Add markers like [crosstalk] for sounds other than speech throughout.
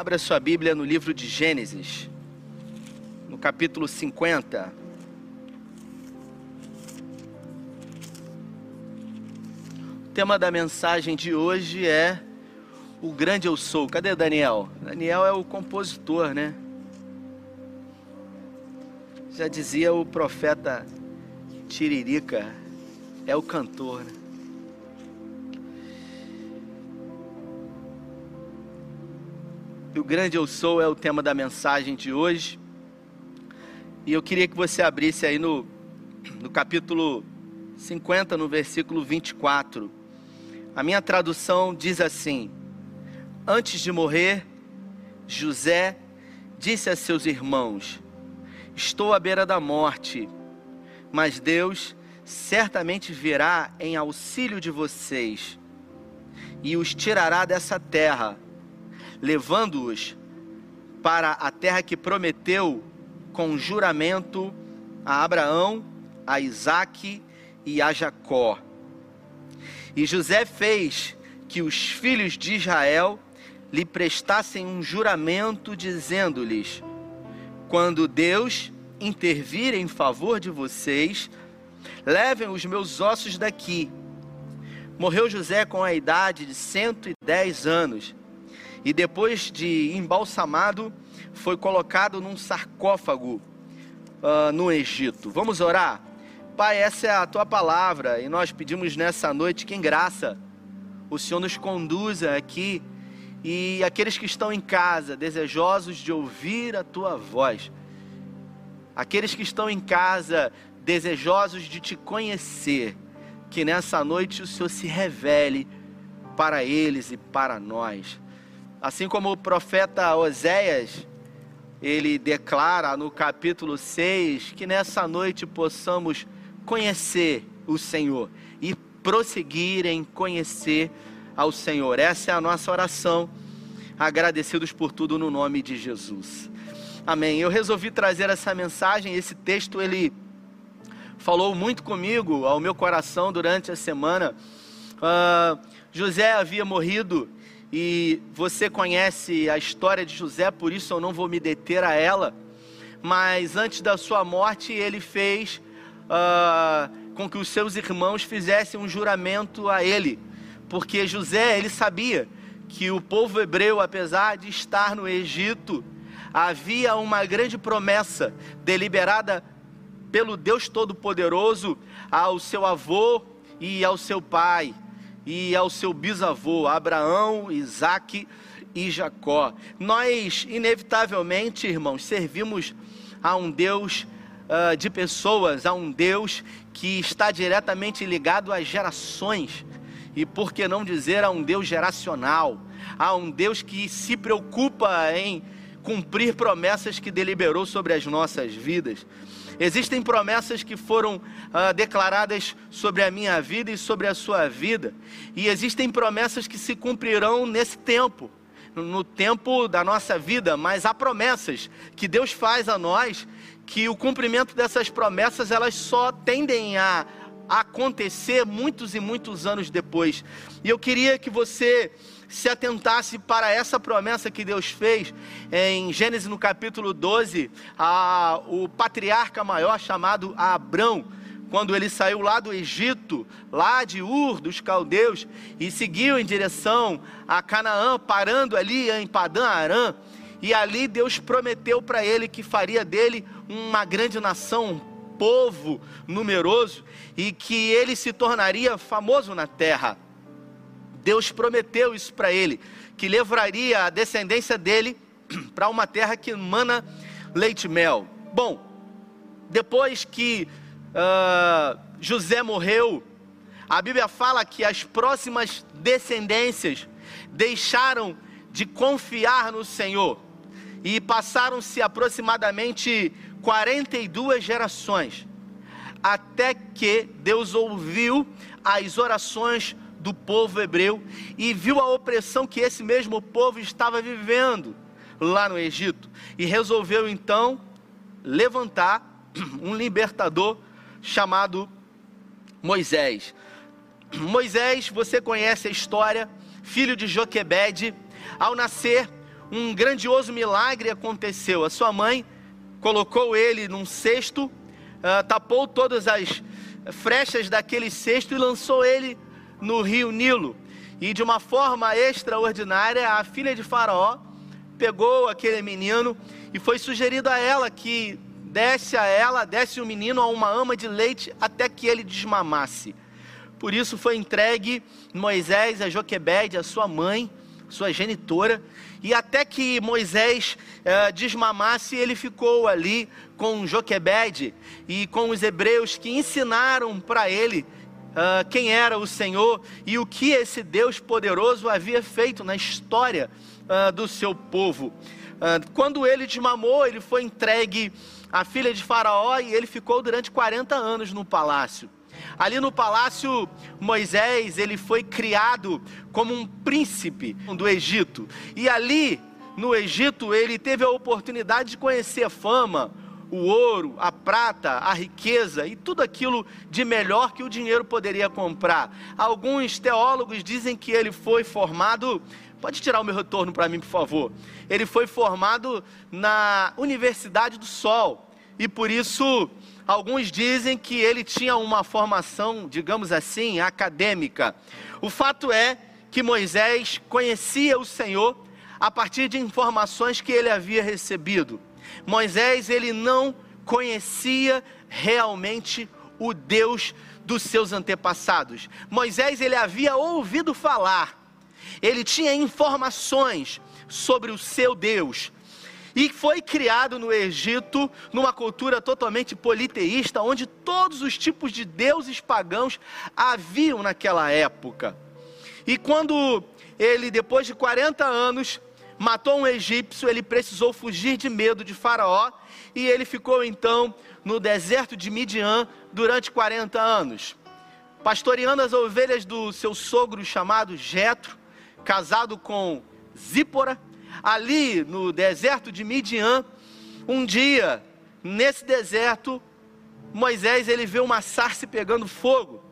Abra sua Bíblia no livro de Gênesis, no capítulo 50. O tema da mensagem de hoje é O Grande Eu Sou. Cadê Daniel? Daniel é o compositor, né? Já dizia o profeta Tiririca, é o cantor, né? O grande eu sou é o tema da mensagem de hoje. E eu queria que você abrisse aí no, no capítulo 50, no versículo 24. A minha tradução diz assim: Antes de morrer, José disse a seus irmãos: Estou à beira da morte, mas Deus certamente virá em auxílio de vocês e os tirará dessa terra levando-os para a terra que prometeu com juramento a Abraão, a Isaque e a Jacó. E José fez que os filhos de Israel lhe prestassem um juramento, dizendo-lhes: Quando Deus intervir em favor de vocês, levem os meus ossos daqui. Morreu José com a idade de 110 anos e depois de embalsamado, foi colocado num sarcófago uh, no Egito. Vamos orar? Pai, essa é a tua palavra e nós pedimos nessa noite que, em graça, o Senhor nos conduza aqui e aqueles que estão em casa, desejosos de ouvir a tua voz, aqueles que estão em casa, desejosos de te conhecer, que nessa noite o Senhor se revele para eles e para nós. Assim como o profeta Oséias, ele declara no capítulo 6 que nessa noite possamos conhecer o Senhor e prosseguir em conhecer ao Senhor. Essa é a nossa oração. Agradecidos por tudo no nome de Jesus. Amém. Eu resolvi trazer essa mensagem, esse texto ele falou muito comigo, ao meu coração durante a semana. Uh, José havia morrido e você conhece a história de José, por isso eu não vou me deter a ela. Mas antes da sua morte, ele fez uh, com que os seus irmãos fizessem um juramento a ele, porque José ele sabia que o povo hebreu, apesar de estar no Egito, havia uma grande promessa deliberada pelo Deus Todo-Poderoso ao seu avô e ao seu pai e ao seu bisavô Abraão, Isaque e Jacó. Nós, inevitavelmente, irmãos, servimos a um Deus uh, de pessoas, a um Deus que está diretamente ligado às gerações, e por que não dizer a um Deus geracional, a um Deus que se preocupa em cumprir promessas que deliberou sobre as nossas vidas. Existem promessas que foram ah, declaradas sobre a minha vida e sobre a sua vida, e existem promessas que se cumprirão nesse tempo, no tempo da nossa vida, mas há promessas que Deus faz a nós que o cumprimento dessas promessas elas só tendem a acontecer muitos e muitos anos depois. E eu queria que você se atentasse para essa promessa que Deus fez em Gênesis no capítulo 12, a, o patriarca maior chamado Abrão, quando ele saiu lá do Egito, lá de Ur dos caldeus, e seguiu em direção a Canaã, parando ali em Padã Arã, e ali Deus prometeu para ele que faria dele uma grande nação, um povo numeroso, e que ele se tornaria famoso na terra. Deus prometeu isso para ele, que levaria a descendência dele [clears throat] para uma terra que mana leite e mel. Bom, depois que uh, José morreu, a Bíblia fala que as próximas descendências deixaram de confiar no Senhor e passaram-se aproximadamente 42 gerações, até que Deus ouviu as orações do povo hebreu e viu a opressão que esse mesmo povo estava vivendo lá no Egito e resolveu então levantar [clears throat] um libertador chamado Moisés. Moisés, você conhece a história, filho de Joquebede, ao nascer, um grandioso milagre aconteceu. A sua mãe colocou ele num cesto, uh, tapou todas as frechas daquele cesto e lançou ele no rio Nilo. E de uma forma extraordinária, a filha de Faraó pegou aquele menino e foi sugerido a ela que desse a ela, desse o menino a uma ama de leite até que ele desmamasse. Por isso foi entregue Moisés a Joquebede, a sua mãe, sua genitora, e até que Moisés eh, desmamasse, ele ficou ali com Joquebede e com os hebreus que ensinaram para ele uh, quem era o Senhor e o que esse Deus poderoso havia feito na história uh, do seu povo. Quando ele desmamou, ele foi entregue à filha de Faraó e ele ficou durante 40 anos no palácio. Ali no palácio, Moisés, ele foi criado como um príncipe do Egito. E ali, no Egito, ele teve a oportunidade de conhecer a fama, o ouro, a prata, a riqueza e tudo aquilo de melhor que o dinheiro poderia comprar. Alguns teólogos dizem que ele foi formado. Pode tirar o meu retorno para mim, por favor. Ele foi formado na Universidade do Sol e por isso alguns dizem que ele tinha uma formação, digamos assim, acadêmica. O fato é que Moisés conhecia o Senhor a partir de informações que ele havia recebido. Moisés ele não conhecia realmente o Deus dos seus antepassados. Moisés ele havia ouvido falar, ele tinha informações sobre o seu Deus. E foi criado no Egito, numa cultura totalmente politeísta, onde todos os tipos de deuses pagãos haviam naquela época. E quando ele, depois de 40 anos, matou um egípcio, ele precisou fugir de medo de Faraó e ele ficou então no deserto de Midian durante 40 anos, pastoreando as ovelhas do seu sogro chamado Jetro, casado com Zípora. Ali no deserto de Midian, um dia, nesse deserto, Moisés ele vê uma sarça pegando fogo.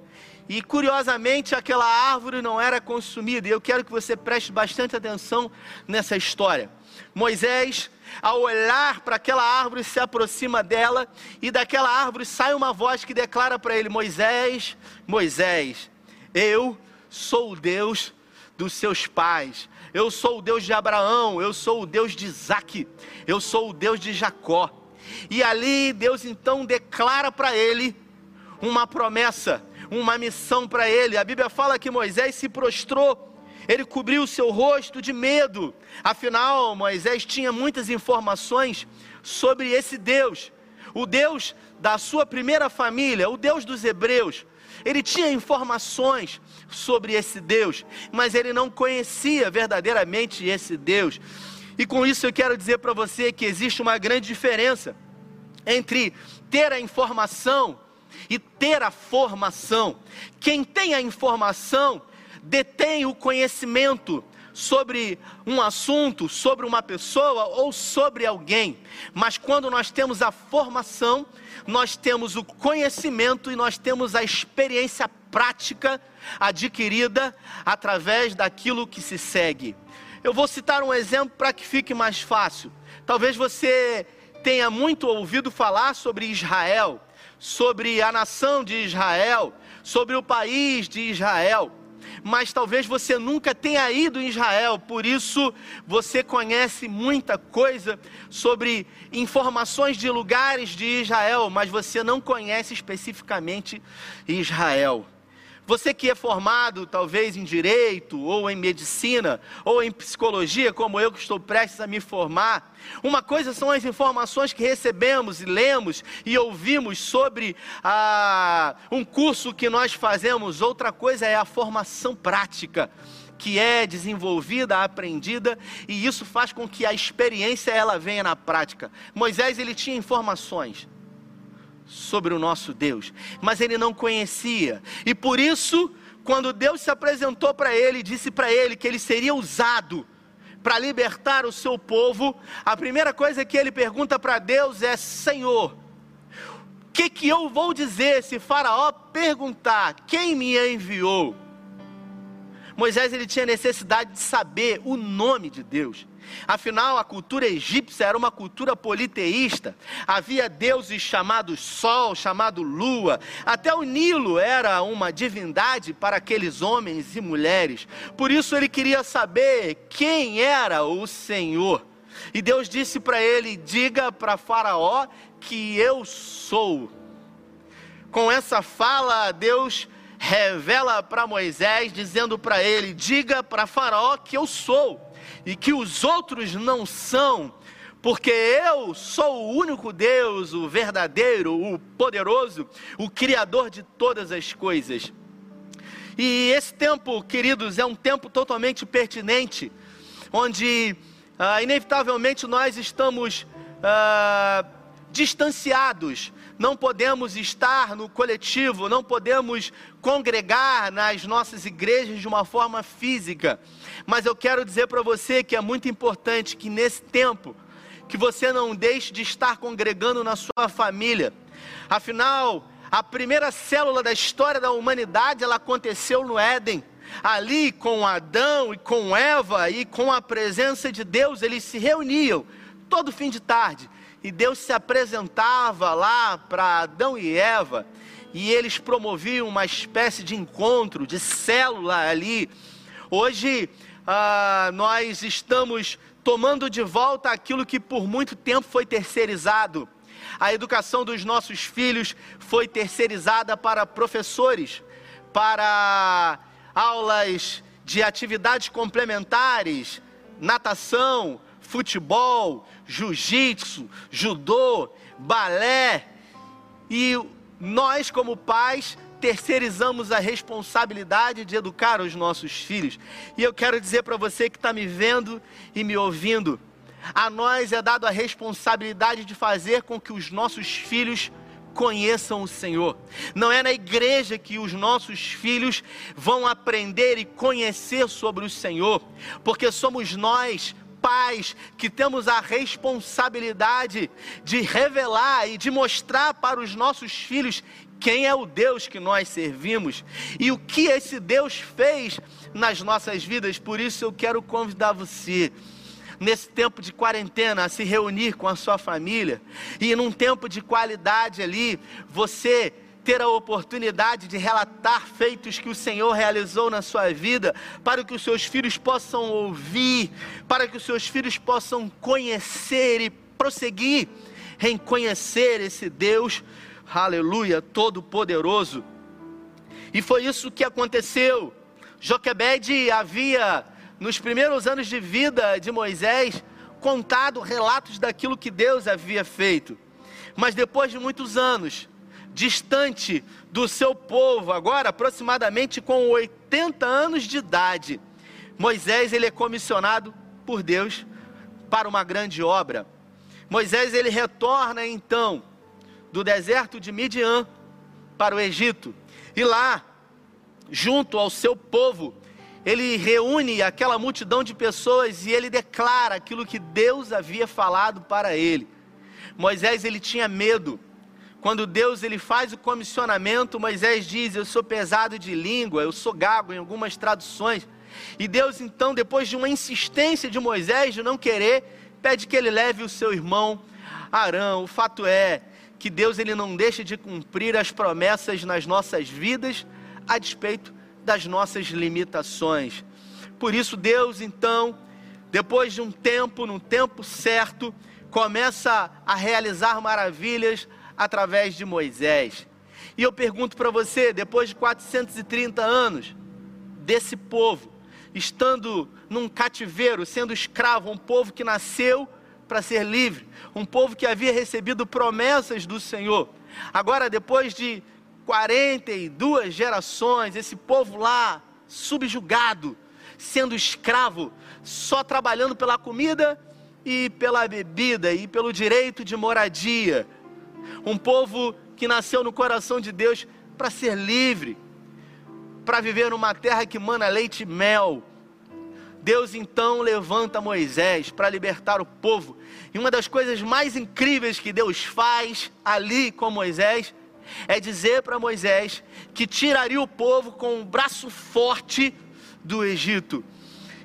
E curiosamente aquela árvore não era consumida. E eu quero que você preste bastante atenção nessa história. Moisés, ao olhar para aquela árvore, se aproxima dela e daquela árvore sai uma voz que declara para ele: Moisés, Moisés, eu sou o Deus dos seus pais. Eu sou o Deus de Abraão, eu sou o Deus de Isaac, eu sou o Deus de Jacó. E ali Deus então declara para ele uma promessa uma missão para ele. A Bíblia fala que Moisés se prostrou, ele cobriu o seu rosto de medo. Afinal, Moisés tinha muitas informações sobre esse Deus, o Deus da sua primeira família, o Deus dos hebreus. Ele tinha informações sobre esse Deus, mas ele não conhecia verdadeiramente esse Deus. E com isso eu quero dizer para você que existe uma grande diferença entre ter a informação e ter a formação. Quem tem a informação detém o conhecimento sobre um assunto, sobre uma pessoa ou sobre alguém. Mas quando nós temos a formação, nós temos o conhecimento e nós temos a experiência prática adquirida através daquilo que se segue. Eu vou citar um exemplo para que fique mais fácil. Talvez você tenha muito ouvido falar sobre Israel sobre a nação de Israel, sobre o país de Israel. Mas talvez você nunca tenha ido em Israel, por isso você conhece muita coisa sobre informações de lugares de Israel, mas você não conhece especificamente Israel. Você que é formado talvez em direito, ou em medicina, ou em psicologia, como eu que estou prestes a me formar, uma coisa são as informações que recebemos e lemos e ouvimos sobre ah, um curso que nós fazemos, outra coisa é a formação prática que é desenvolvida, aprendida, e isso faz com que a experiência ela venha na prática. Moisés ele tinha informações, sobre o nosso Deus, mas ele não conhecia. E por isso, quando Deus se apresentou para ele, disse para ele que ele seria usado para libertar o seu povo, a primeira coisa que ele pergunta para Deus é: Senhor, o que, que eu vou dizer se Faraó perguntar quem me enviou? Moisés ele tinha necessidade de saber o nome de Deus. Afinal, a cultura egípcia era uma cultura politeísta. Havia deuses chamados Sol, chamado Lua. Até o Nilo era uma divindade para aqueles homens e mulheres. Por isso ele queria saber quem era o Senhor. E Deus disse para ele: Diga para Faraó que eu sou. Com essa fala, Deus revela para Moisés, dizendo para ele: Diga para Faraó que eu sou e que os outros não são, porque eu sou o único Deus, o verdadeiro, o poderoso, o Criador de todas as coisas. E esse tempo, queridos, é um tempo totalmente pertinente, onde ah, inevitavelmente nós estamos ah, distanciados não podemos estar no coletivo, não podemos congregar nas nossas igrejas de uma forma física. Mas eu quero dizer para você que é muito importante que nesse tempo, que você não deixe de estar congregando na sua família. Afinal, a primeira célula da história da humanidade, ela aconteceu no Éden. Ali com Adão e com Eva e com a presença de Deus, eles se reuniam todo fim de tarde e Deus se apresentava lá para Adão e Eva, e eles promoviam uma espécie de encontro, de célula ali. Hoje ah, nós estamos tomando de volta aquilo que por muito tempo foi terceirizado. A educação dos nossos filhos foi terceirizada para professores, para aulas de atividades complementares, natação, futebol, jiu-jitsu, judô, balé. E nós, como pais, terceirizamos a responsabilidade de educar os nossos filhos. E eu quero dizer para você que está me vendo e me ouvindo: a nós é dado a responsabilidade de fazer com que os nossos filhos conheçam o Senhor. Não é na igreja que os nossos filhos vão aprender e conhecer sobre o Senhor, porque somos nós, pais que temos a responsabilidade de revelar e de mostrar para os nossos filhos quem é o Deus que nós servimos e o que esse Deus fez nas nossas vidas. Por isso eu quero convidar você nesse tempo de quarentena a se reunir com a sua família e num tempo de qualidade ali, você ter a oportunidade de relatar feitos que o Senhor realizou na sua vida, para que os seus filhos possam ouvir, para que os seus filhos possam conhecer e prosseguir em conhecer esse Deus, aleluia, todo-poderoso. E foi isso que aconteceu. Joquebede havia, nos primeiros anos de vida de Moisés, contado relatos daquilo que Deus havia feito. Mas depois de muitos anos, distante do seu povo, agora aproximadamente com 80 anos de idade. Moisés ele é comissionado por Deus para uma grande obra. Moisés ele retorna então do deserto de Midian para o Egito. E lá, junto ao seu povo, ele reúne aquela multidão de pessoas e ele declara aquilo que Deus havia falado para ele. Moisés ele tinha medo quando Deus ele faz o comissionamento, Moisés diz: Eu sou pesado de língua, eu sou gago em algumas traduções. E Deus, então, depois de uma insistência de Moisés de não querer, pede que ele leve o seu irmão Arão. O fato é que Deus ele não deixa de cumprir as promessas nas nossas vidas, a despeito das nossas limitações. Por isso, Deus, então, depois de um tempo, num tempo certo, começa a realizar maravilhas através de Moisés. E eu pergunto para você, depois de 430 anos desse povo, estando num cativeiro, sendo escravo, um povo que nasceu para ser livre, um povo que havia recebido promessas do Senhor. Agora, depois de 42 gerações, esse povo lá, subjugado, sendo escravo, só trabalhando pela comida e pela bebida e pelo direito de moradia, um povo que nasceu no coração de Deus para ser livre, para viver numa terra que mana leite e mel. Deus então levanta Moisés para libertar o povo. E uma das coisas mais incríveis que Deus faz ali com Moisés é dizer para Moisés que tiraria o povo com um braço forte do Egito.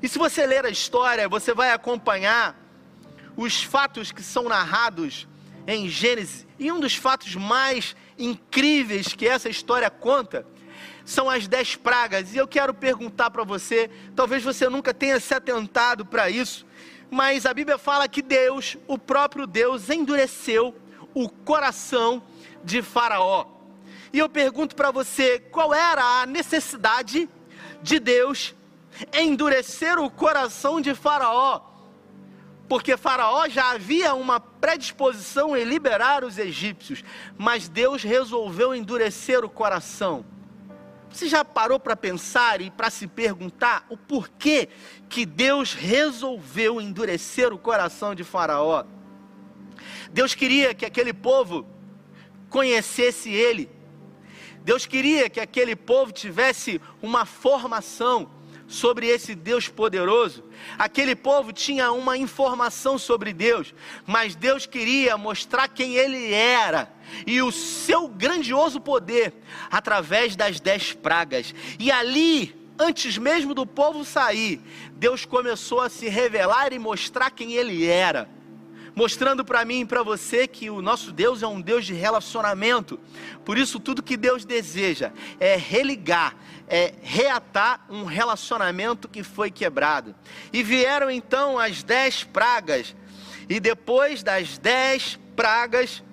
E se você ler a história, você vai acompanhar os fatos que são narrados em Gênesis. E um dos fatos mais incríveis que essa história conta são as dez pragas. E eu quero perguntar para você, talvez você nunca tenha se atentado para isso, mas a Bíblia fala que Deus, o próprio Deus, endureceu o coração de Faraó. E eu pergunto para você, qual era a necessidade de Deus endurecer o coração de Faraó? Porque Faraó já havia uma predisposição em liberar os egípcios, mas Deus resolveu endurecer o coração. Você já parou para pensar e para se perguntar o porquê que Deus resolveu endurecer o coração de Faraó? Deus queria que aquele povo conhecesse Ele. Deus queria que aquele povo tivesse uma formação sobre esse Deus poderoso. Aquele povo tinha uma informação sobre Deus, mas Deus queria mostrar quem Ele era e o seu grandioso poder através das dez pragas. E ali, antes mesmo do povo sair, Deus começou a se revelar e mostrar quem Ele era mostrando para mim e para você que o nosso Deus é um Deus de relacionamento. Por isso, tudo que Deus deseja é religar, é reatar um relacionamento que foi quebrado. E vieram então as dez pragas, e depois das dez pragas,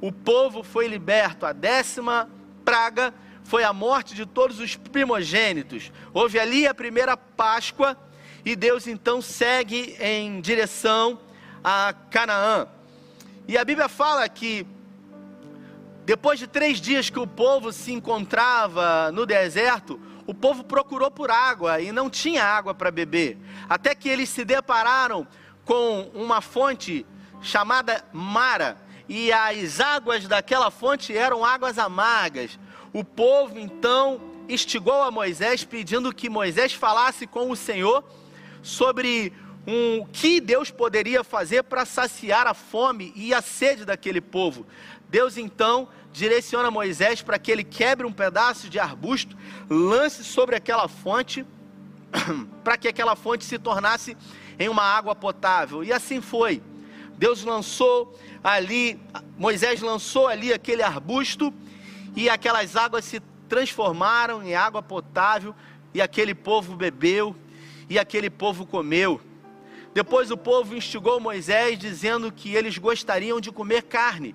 o povo foi liberto. A décima praga foi a morte de todos os primogênitos. Houve ali a primeira Páscoa, e Deus então segue em direção a Canaã. E a Bíblia fala que depois de três dias que o povo se encontrava no deserto, o povo procurou por água e não tinha água para beber. Até que eles se depararam com uma fonte chamada Mara, e as águas daquela fonte eram águas amargas. O povo então instigou a Moisés, pedindo que Moisés falasse com o Senhor sobre um que Deus poderia fazer para saciar a fome e a sede daquele povo. Deus então direciona Moisés para que ele quebre um pedaço de arbusto, lance sobre aquela fonte, [clears throat] para que aquela fonte se tornasse em uma água potável. E assim foi. Deus lançou ali, Moisés lançou ali aquele arbusto e aquelas águas se transformaram em água potável e aquele povo bebeu e aquele povo comeu. Depois o povo instigou Moisés, dizendo que eles gostariam de comer carne.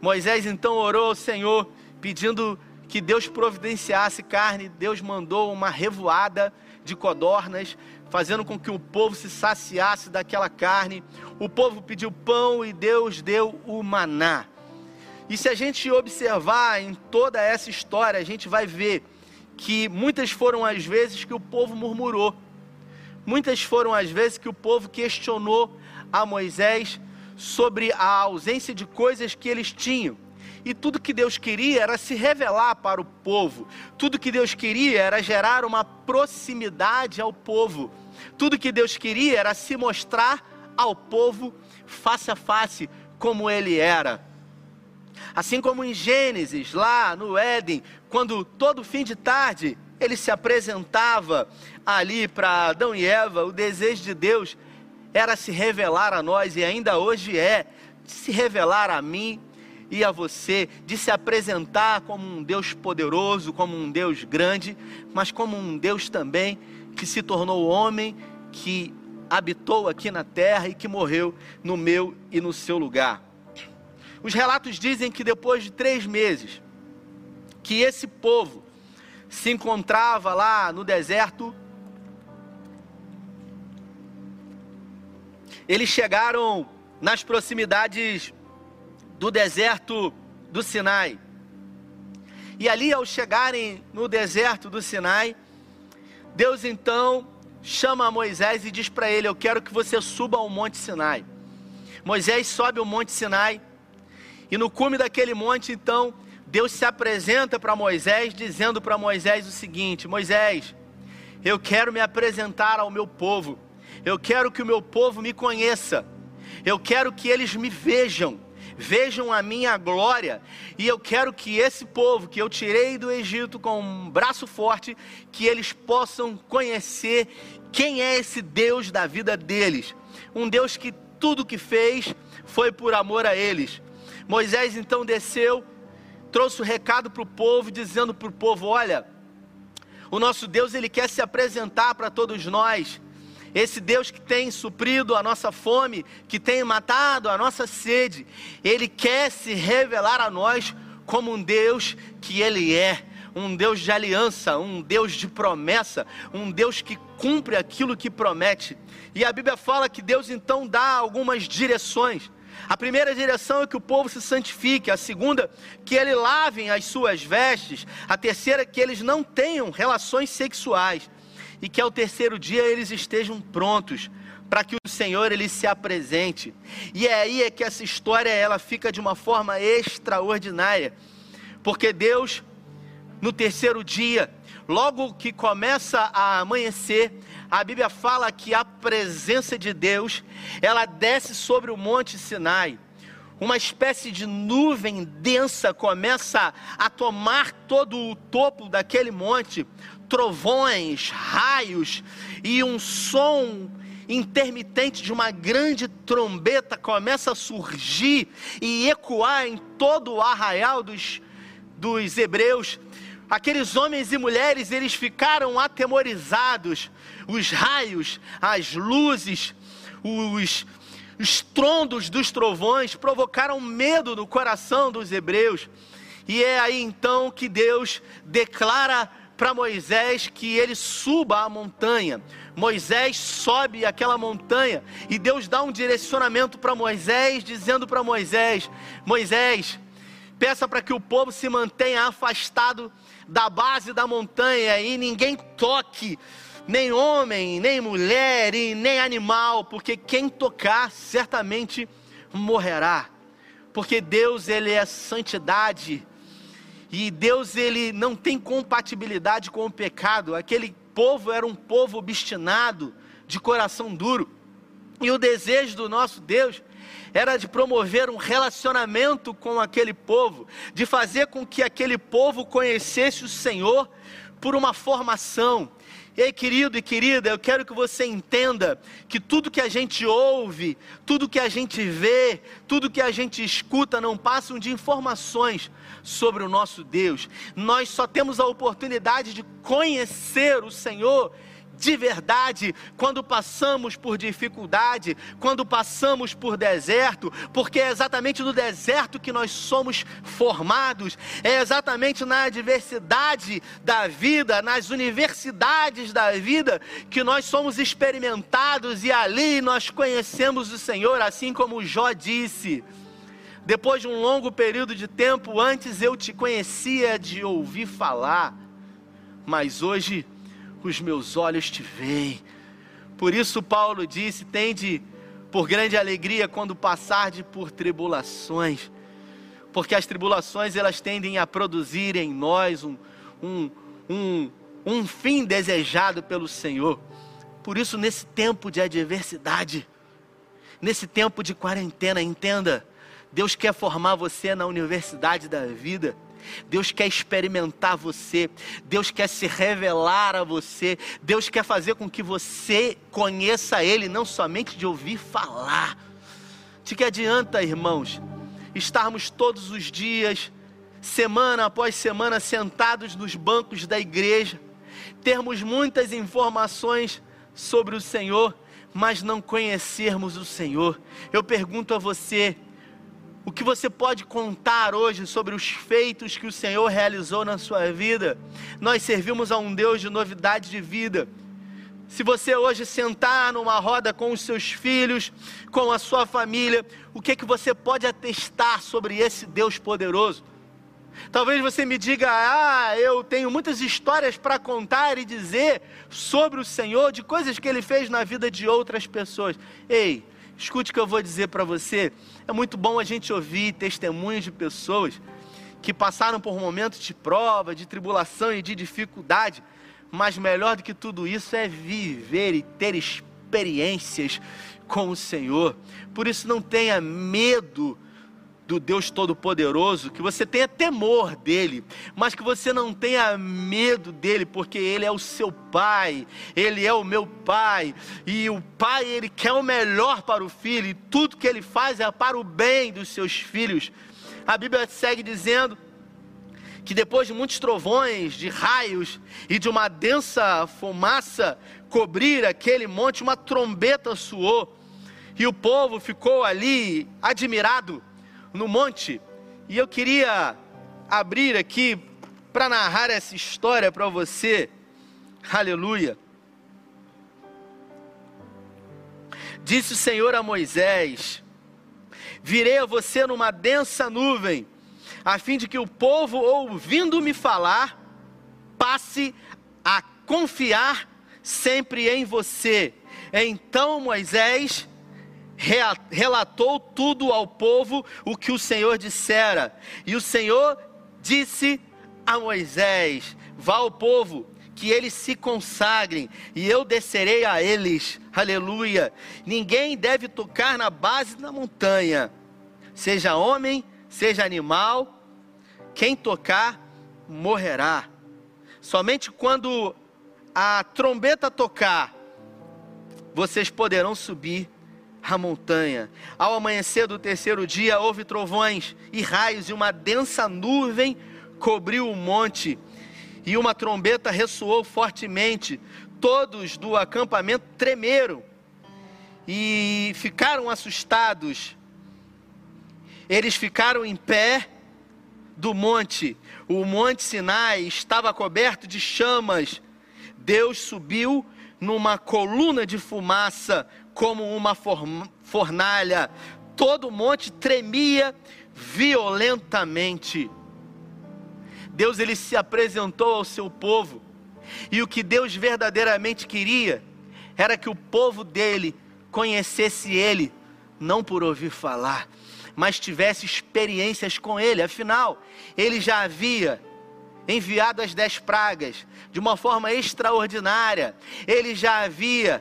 Moisés então orou ao Senhor, pedindo que Deus providenciasse carne. Deus mandou uma revoada de codornas, fazendo com que o povo se saciasse daquela carne. O povo pediu pão e Deus deu o maná. E se a gente observar em toda essa história, a gente vai ver que muitas foram as vezes que o povo murmurou Muitas foram as vezes que o povo questionou a Moisés sobre a ausência de coisas que eles tinham. E tudo que Deus queria era se revelar para o povo. Tudo que Deus queria era gerar uma proximidade ao povo. Tudo que Deus queria era se mostrar ao povo face a face como ele era. Assim como em Gênesis, lá no Éden, quando todo fim de tarde ele se apresentava ali para Adão e Eva, o desejo de Deus era se revelar a nós e ainda hoje é se revelar a mim e a você, de se apresentar como um Deus poderoso, como um Deus grande, mas como um Deus também que se tornou homem, que habitou aqui na terra e que morreu no meu e no seu lugar. Os relatos dizem que depois de três meses, que esse povo se encontrava lá no deserto, eles chegaram nas proximidades do deserto do Sinai. E ali, ao chegarem no deserto do Sinai, Deus então chama Moisés e diz para ele: Eu quero que você suba ao Monte Sinai. Moisés sobe o Monte Sinai, e no cume daquele monte, então, Deus se apresenta para Moisés, dizendo para Moisés o seguinte: Moisés, eu quero me apresentar ao meu povo, eu quero que o meu povo me conheça, eu quero que eles me vejam, vejam a minha glória. E eu quero que esse povo que eu tirei do Egito com um braço forte, que eles possam conhecer quem é esse Deus da vida deles. Um Deus que tudo que fez foi por amor a eles. Moisés então desceu, trouxe o recado para o povo, dizendo para o povo: Olha, o nosso Deus ele quer se apresentar para todos nós. Esse Deus que tem suprido a nossa fome, que tem matado a nossa sede, ele quer se revelar a nós como um Deus que ele é, um Deus de aliança, um Deus de promessa, um Deus que cumpre aquilo que promete. E a Bíblia fala que Deus então dá algumas direções. A primeira direção é que o povo se santifique, a segunda, que ele lavem as suas vestes, a terceira, que eles não tenham relações sexuais, e que ao terceiro dia eles estejam prontos para que o Senhor ele se apresente. E é aí é que essa história ela fica de uma forma extraordinária, porque Deus no terceiro dia, logo que começa a amanhecer, a Bíblia fala que a presença de Deus, ela desce sobre o monte Sinai. Uma espécie de nuvem densa começa a tomar todo o topo daquele monte, trovões, raios e um som intermitente de uma grande trombeta começa a surgir e ecoar em todo o arraial dos, dos hebreus aqueles homens e mulheres, eles ficaram atemorizados. Os raios, as luzes, os estrondos dos trovões provocaram medo no coração dos hebreus. E é aí então que Deus declara para Moisés que ele suba a montanha. Moisés sobe aquela montanha e Deus dá um direcionamento para Moisés, dizendo para Moisés: Moisés, peça para que o povo se mantenha afastado da base da montanha e ninguém toque, nem homem, nem mulher e nem animal, porque quem tocar certamente morrerá. Porque Deus ele é santidade e Deus ele não tem compatibilidade com o pecado. Aquele povo era um povo obstinado, de coração duro. E o desejo do nosso Deus era de promover um relacionamento com aquele povo, de fazer com que aquele povo conhecesse o Senhor por uma formação. Ei, querido e querida, eu quero que você entenda que tudo que a gente ouve, tudo que a gente vê, tudo que a gente escuta não passam de informações sobre o nosso Deus. Nós só temos a oportunidade de conhecer o Senhor de verdade quando passamos por dificuldade, quando passamos por deserto, porque é exatamente no deserto que nós somos formados, é exatamente na adversidade da vida, nas universidades da vida, que nós somos experimentados e ali nós conhecemos o Senhor, assim como Jó disse. Depois de um longo período de tempo, antes eu te conhecia de ouvir falar, mas hoje os meus olhos te veem. Por isso Paulo disse: tende por grande alegria quando passarde por tribulações, porque as tribulações elas tendem a produzir em nós um, um, um, um fim desejado pelo Senhor. Por isso, nesse tempo de adversidade, nesse tempo de quarentena, entenda, Deus quer formar você na universidade da vida. Deus quer experimentar você, Deus quer se revelar a você, Deus quer fazer com que você conheça Ele, não somente de ouvir falar. De que adianta, irmãos, estarmos todos os dias, semana após semana, sentados nos bancos da igreja, termos muitas informações sobre o Senhor, mas não conhecermos o Senhor? Eu pergunto a você, o que você pode contar hoje sobre os feitos que o Senhor realizou na sua vida? Nós servimos a um Deus de novidade de vida. Se você hoje sentar numa roda com os seus filhos, com a sua família, o que é que você pode atestar sobre esse Deus poderoso? Talvez você me diga: "Ah, eu tenho muitas histórias para contar e dizer sobre o Senhor, de coisas que ele fez na vida de outras pessoas". Ei, Escute o que eu vou dizer para você. É muito bom a gente ouvir testemunhos de pessoas que passaram por momentos de prova, de tribulação e de dificuldade, mas melhor do que tudo isso é viver e ter experiências com o Senhor. Por isso não tenha medo do Deus Todo-Poderoso, que você tenha temor dele, mas que você não tenha medo dele, porque ele é o seu pai, ele é o meu pai, e o pai ele quer o melhor para o filho, e tudo que ele faz é para o bem dos seus filhos. A Bíblia segue dizendo que depois de muitos trovões, de raios e de uma densa fumaça cobrir aquele monte, uma trombeta soou e o povo ficou ali admirado no monte. E eu queria abrir aqui para narrar essa história para você. Aleluia. Disse o Senhor a Moisés: Virei a você numa densa nuvem a fim de que o povo, ouvindo-me falar, passe a confiar sempre em você. Então Moisés relatou tudo ao povo o que o Senhor dissera. E o Senhor disse a Moisés: Vá ao povo, que eles se consagrem, e eu descerei a eles. Aleluia. Ninguém deve tocar na base da montanha, seja homem, seja animal, quem tocar morrerá. Somente quando a trombeta tocar, vocês poderão subir a montanha. Ao amanhecer do terceiro dia, houve trovões e raios, e uma densa nuvem cobriu o monte, e uma trombeta ressoou fortemente. Todos do acampamento tremeram e ficaram assustados. Eles ficaram em pé do monte. O monte Sinai estava coberto de chamas. Deus subiu numa coluna de fumaça, como uma fornalha. Todo o monte tremia violentamente. Deus ele se apresentou ao seu povo. E o que Deus verdadeiramente queria era que o povo dele conhecesse ele, não por ouvir falar, mas tivesse experiências com ele. Afinal, ele já havia enviado as dez pragas de uma forma extraordinária. Ele já havia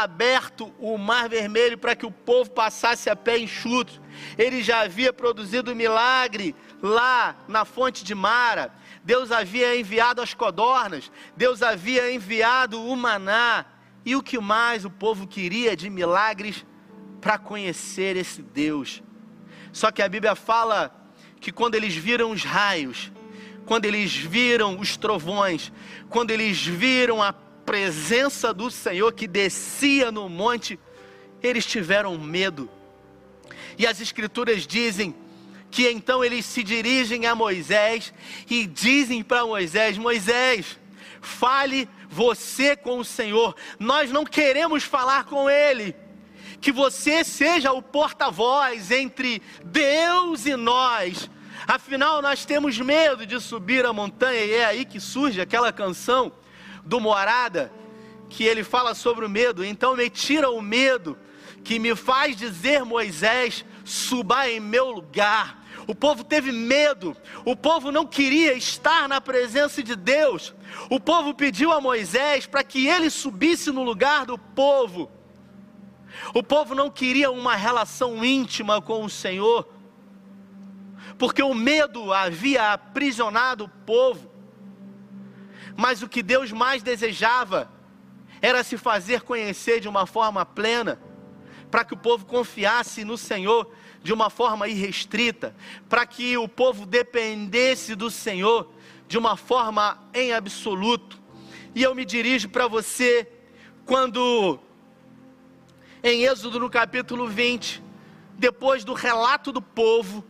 aberto o mar vermelho para que o povo passasse a pé enxuto. Ele já havia produzido milagre lá na fonte de Mara. Deus havia enviado as codornas. Deus havia enviado o maná. E o que mais o povo queria de milagres para conhecer esse Deus? Só que a Bíblia fala que quando eles viram os raios, quando eles viram os trovões, quando eles viram a presença do Senhor que descia no monte, eles tiveram medo. E as Escrituras dizem que então eles se dirigem a Moisés e dizem para Moisés: Moisés, fale você com o Senhor, nós não queremos falar com ele que você seja o porta-voz entre Deus e nós. Afinal, nós temos medo de subir a montanha, e é aí que surge aquela canção do Morada, que ele fala sobre o medo. Então, me tira o medo, que me faz dizer, Moisés, suba em meu lugar. O povo teve medo, o povo não queria estar na presença de Deus. O povo pediu a Moisés para que ele subisse no lugar do povo. O povo não queria uma relação íntima com o Senhor, porque o medo havia aprisionado o povo. Mas o que Deus mais desejava era se fazer conhecer de uma forma plena, para que o povo confiasse no Senhor de uma forma irrestrita, para que o povo dependesse do Senhor de uma forma em absoluto. E eu me dirijo para você quando em Êxodo no capítulo 20, depois do relato do povo,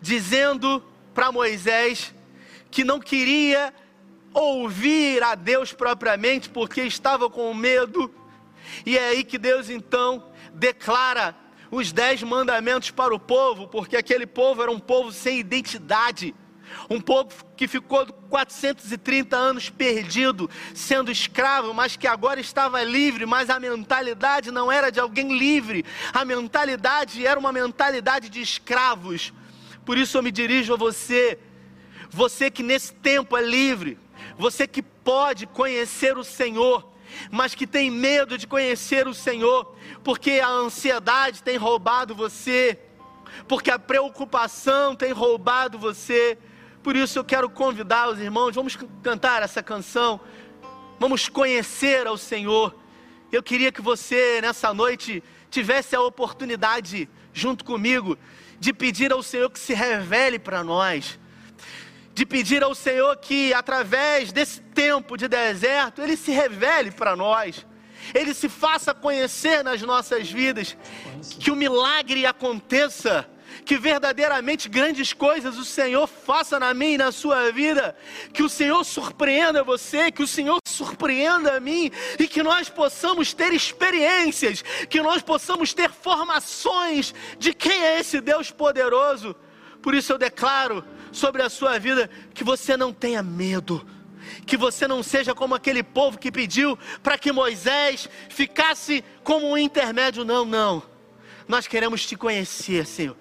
dizendo para Moisés que não queria ouvir a Deus propriamente porque estava com medo. E é aí que Deus então declara os dez mandamentos para o povo, porque aquele povo era um povo sem identidade um povo que ficou 430 anos perdido, sendo escravo, mas que agora estava livre, mas a mentalidade não era de alguém livre, a mentalidade era uma mentalidade de escravos. Por isso eu me dirijo a você, você que nesse tempo é livre, você que pode conhecer o Senhor, mas que tem medo de conhecer o Senhor, porque a ansiedade tem roubado você, porque a preocupação tem roubado você. Por isso eu quero convidar os irmãos, vamos cantar essa canção, vamos conhecer ao Senhor. Eu queria que você nessa noite tivesse a oportunidade, junto comigo, de pedir ao Senhor que se revele para nós, de pedir ao Senhor que através desse tempo de deserto, Ele se revele para nós. Ele se faça conhecer nas nossas vidas, que o milagre aconteça, que verdadeiramente grandes coisas o Senhor faça na minha e na sua vida, que o Senhor surpreenda você, que o Senhor surpreenda a mim. E que nós possamos ter experiências, que nós possamos ter formações de quem é esse Deus poderoso. Por isso eu declaro sobre a sua vida que você não tenha medo que você não seja como aquele povo que pediu para que Moisés ficasse como um intermédio. Não, não. Nós queremos te conhecer, Senhor.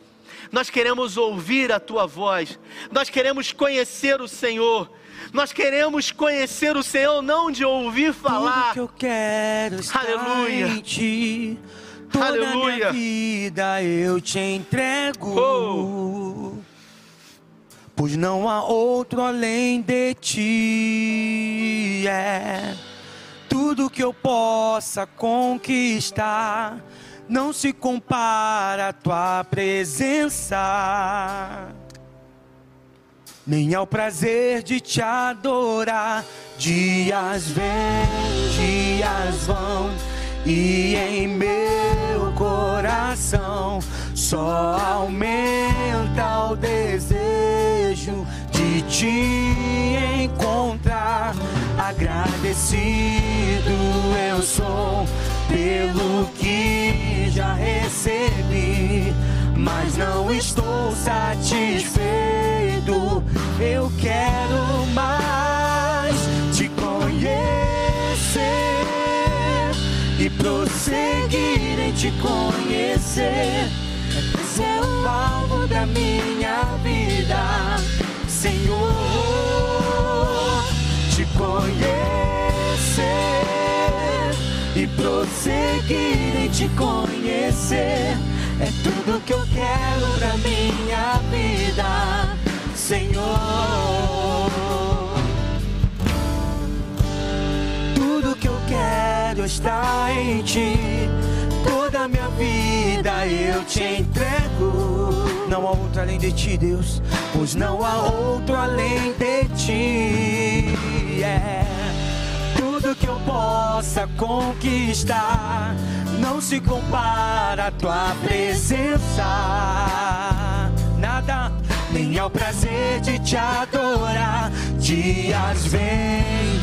Nós queremos ouvir a tua voz. Nós queremos conhecer o Senhor. Nós queremos conhecer o Senhor, não de ouvir falar. Tudo que eu quero está Aleluia. em ti. Toda Aleluia. minha vida eu te entrego. Oh. Pois não há outro além de ti. É tudo que eu possa conquistar não se compara à tua presença. Nem ao prazer de te adorar. Dias vêm, dias vão, e em meu coração só aumenta o desejo de te encontrar. Agradecido eu sou pelo que já recebi, mas não estou satisfeito. Eu quero mais e prosseguir em te conhecer. É o alvo da minha vida, Senhor. Te conhecer e prosseguir em te conhecer. É tudo que eu quero pra minha vida, Senhor. Está em ti. Toda minha vida eu te entrego. Não há outro além de ti, Deus. Pois não há outro além de ti. É. Tudo que eu possa conquistar não se compara à tua presença. Nada, nem ao prazer de te adorar. Dias vêm,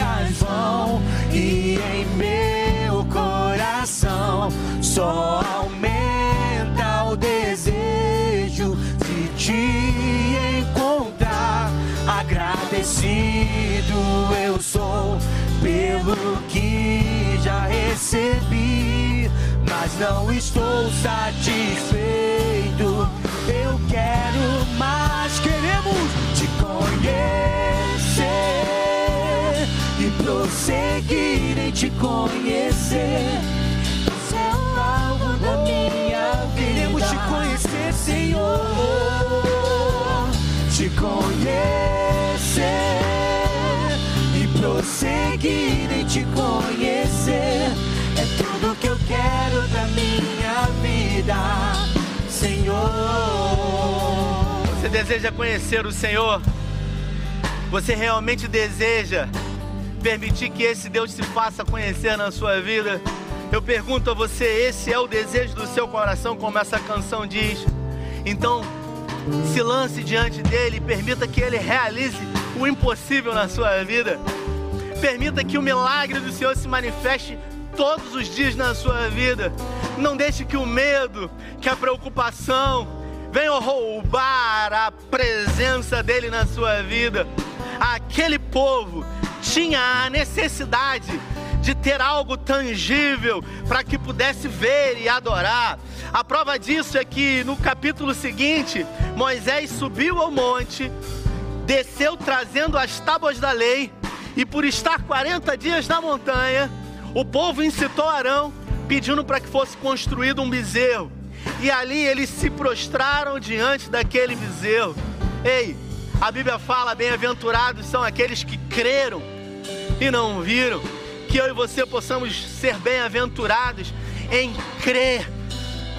dias vão, e em meu coração só aumenta o desejo de te encontrar. Agradecido eu sou pelo que já recebi, mas não estou satisfeito. Te conhecer. Isso é algo da minha vida. Queremos te conhecer, Senhor. Te conhecer e prosseguir em te conhecer. É tudo que eu quero da minha vida, Senhor. Você deseja conhecer o Senhor? Você realmente deseja permitir que esse Deus se faça conhecer na sua vida? Eu pergunto a você: esse é o desejo do seu coração, como essa canção diz? Então, se lance diante dele e permita que ele realize o impossível na sua vida. Permita que o milagre do Senhor se manifeste todos os dias na sua vida. Não deixe que o medo, que a preocupação venham roubar a presença dele na sua vida. Aquele povo tinha a necessidade de ter algo tangível para que pudesse ver e adorar. A prova disso é que no capítulo seguinte, Moisés subiu ao monte, desceu trazendo as tábuas da lei, e por estar 40 dias na montanha, o povo incitou Arão, pedindo para que fosse construído um bezerro. E ali eles se prostraram diante daquele bezerro. Ei, a Bíblia fala: bem-aventurados são aqueles que creram e não viram. Que eu e você possamos ser bem-aventurados em crer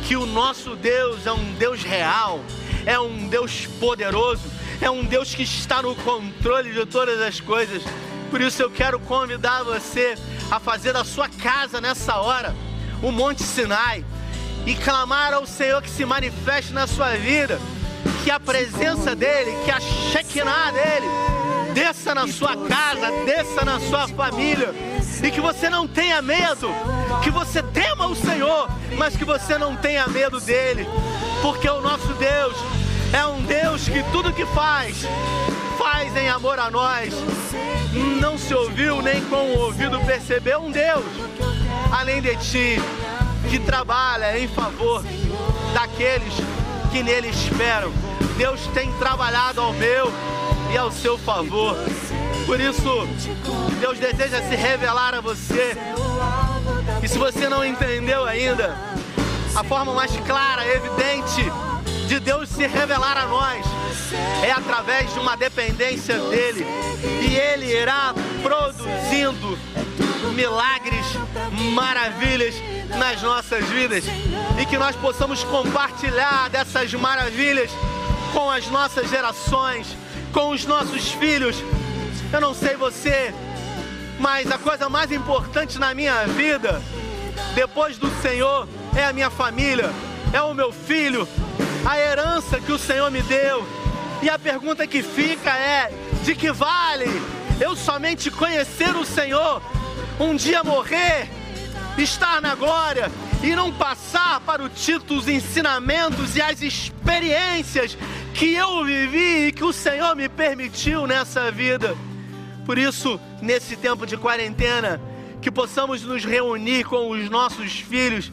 que o nosso Deus é um Deus real, é um Deus poderoso, é um Deus que está no controle de todas as coisas. Por isso eu quero convidar você a fazer da sua casa nessa hora o Monte Sinai e clamar ao Senhor que se manifeste na sua vida, que a presença dEle, que a Shekinah dEle desça na sua casa, desça na sua família e que você não tenha medo, que você tema o Senhor, mas que você não tenha medo dEle, porque o nosso Deus é um Deus que tudo que faz, faz em amor a nós. Não se ouviu nem com o ouvido percebeu um Deus além de ti que trabalha em favor daqueles que nele esperam. Deus tem trabalhado ao meu e ao seu favor. Por isso, Deus deseja se revelar a você. E se você não entendeu ainda, a forma mais clara, evidente de Deus se revelar a nós é através de uma dependência dele. E ele irá produzindo milagres, maravilhas nas nossas vidas e que nós possamos compartilhar dessas maravilhas com as nossas gerações, com os nossos filhos. Eu não sei você, mas a coisa mais importante na minha vida, depois do Senhor, é a minha família, é o meu filho, a herança que o Senhor me deu. E a pergunta que fica é: de que vale eu somente conhecer o Senhor, um dia morrer estar na glória e não passar para o título, os ensinamentos e as experiências que eu vivi e que o Senhor me permitiu nessa vida. Por isso, nesse tempo de quarentena, que possamos nos reunir com os nossos filhos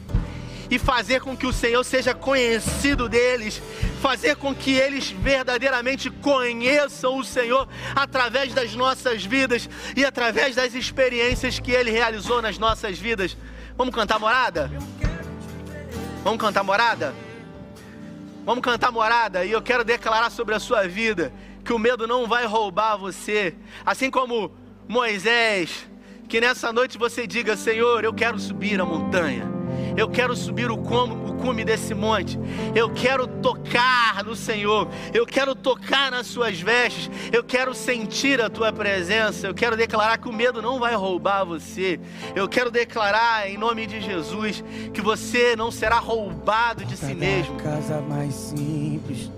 e fazer com que o Senhor seja conhecido deles, fazer com que eles verdadeiramente conheçam o Senhor através das nossas vidas e através das experiências que Ele realizou nas nossas vidas. Vamos cantar morada? Vamos cantar morada? Vamos cantar morada e eu quero declarar sobre a sua vida que o medo não vai roubar você, assim como Moisés, que nessa noite você diga: Senhor, eu quero subir a montanha. Eu quero subir o, como, o cume desse monte. Eu quero tocar no Senhor. Eu quero tocar nas suas vestes. Eu quero sentir a tua presença. Eu quero declarar que o medo não vai roubar você. Eu quero declarar em nome de Jesus que você não será roubado de si mesmo. Casa mais simples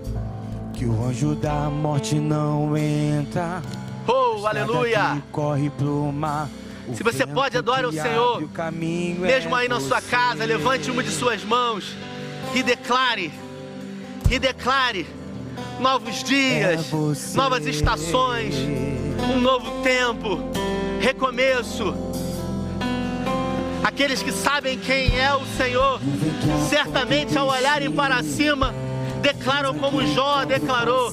que o anjo da morte não entra. Oh, aleluia! Corre pro mar se você pode, adore o Senhor. Mesmo aí na sua casa, levante uma de suas mãos e declare. E declare novos dias, novas estações, um novo tempo, recomeço. Aqueles que sabem quem é o Senhor, certamente ao olharem para cima, declaram como Jó declarou: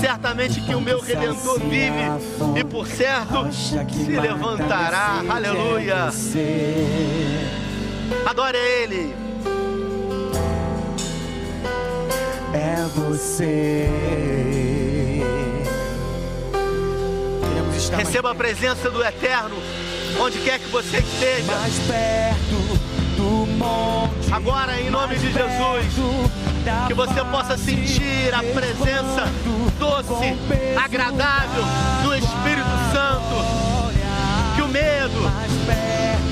certamente que o meu redentor vive e por certo se levantará. Aleluia. Adore Ele. É você. Receba a presença do Eterno onde quer que você esteja. Mais perto. Agora, em nome de Jesus que você possa sentir a presença doce, agradável do Espírito Santo. Que o medo,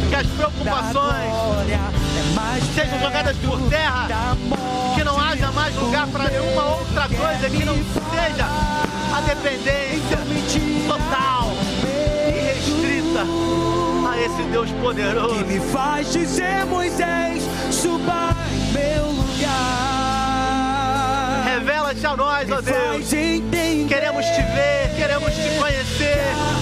que as preocupações sejam jogadas por terra, que não haja mais lugar para nenhuma outra coisa que não seja a dependência total e restrita esse Deus poderoso que me faz dizer, Moisés, suba meu lugar. Revela-te a nós, ó Deus. Queremos te ver, queremos te conhecer.